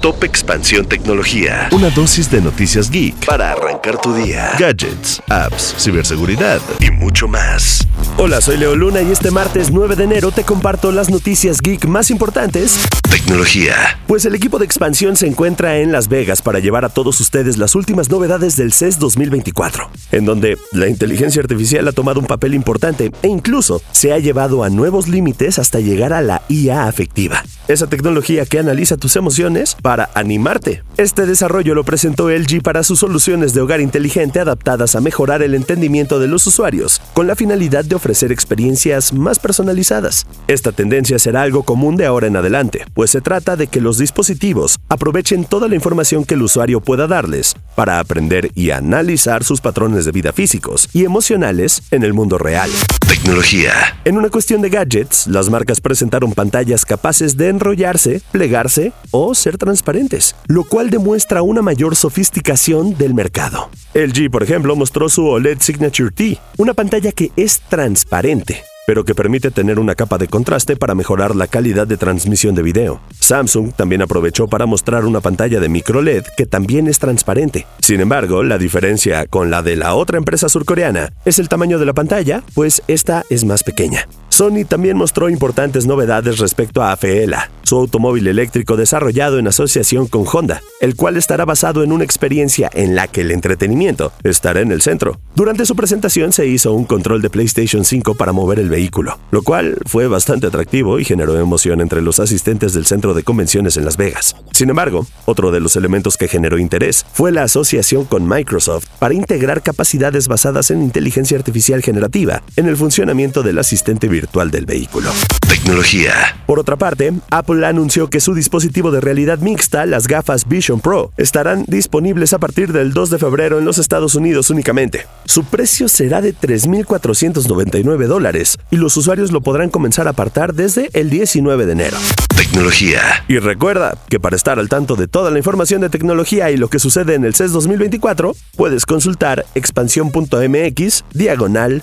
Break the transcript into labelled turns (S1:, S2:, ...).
S1: Top Expansión Tecnología. Una dosis de noticias geek para arrancar tu día. Gadgets, apps, ciberseguridad y mucho más.
S2: Hola, soy Leo Luna y este martes 9 de enero te comparto las noticias geek más importantes.
S1: Tecnología.
S2: Pues el equipo de expansión se encuentra en Las Vegas para llevar a todos ustedes las últimas novedades del CES 2024, en donde la inteligencia artificial ha tomado un papel importante e incluso se ha llevado a nuevos límites hasta llegar a la IA afectiva. Esa tecnología que analiza tus emociones para animarte. Este desarrollo lo presentó LG para sus soluciones de hogar inteligente adaptadas a mejorar el entendimiento de los usuarios, con la finalidad de ofrecer experiencias más personalizadas. Esta tendencia será algo común de ahora en adelante, pues se trata de que los dispositivos aprovechen toda la información que el usuario pueda darles para aprender y analizar sus patrones de vida físicos y emocionales en el mundo real.
S1: Tecnología.
S2: En una cuestión de gadgets, las marcas presentaron pantallas capaces de enrollarse, plegarse o ser transparentes, lo cual demuestra una mayor sofisticación del mercado. LG, por ejemplo, mostró su OLED Signature T, una pantalla que es transparente pero que permite tener una capa de contraste para mejorar la calidad de transmisión de video. Samsung también aprovechó para mostrar una pantalla de micro LED que también es transparente. Sin embargo, la diferencia con la de la otra empresa surcoreana es el tamaño de la pantalla, pues esta es más pequeña. Sony también mostró importantes novedades respecto a Afeela, su automóvil eléctrico desarrollado en asociación con Honda, el cual estará basado en una experiencia en la que el entretenimiento estará en el centro. Durante su presentación se hizo un control de PlayStation 5 para mover el vehículo, lo cual fue bastante atractivo y generó emoción entre los asistentes del centro de convenciones en Las Vegas. Sin embargo, otro de los elementos que generó interés fue la asociación con Microsoft para integrar capacidades basadas en inteligencia artificial generativa en el funcionamiento del asistente virtual del vehículo.
S1: Tecnología.
S2: Por otra parte, Apple anunció que su dispositivo de realidad mixta, las gafas Vision Pro, estarán disponibles a partir del 2 de febrero en los Estados Unidos únicamente. Su precio será de 3.499 dólares y los usuarios lo podrán comenzar a apartar desde el 19 de enero.
S1: Tecnología.
S2: Y recuerda que para estar al tanto de toda la información de tecnología y lo que sucede en el CES 2024, puedes consultar expansión.mx diagonal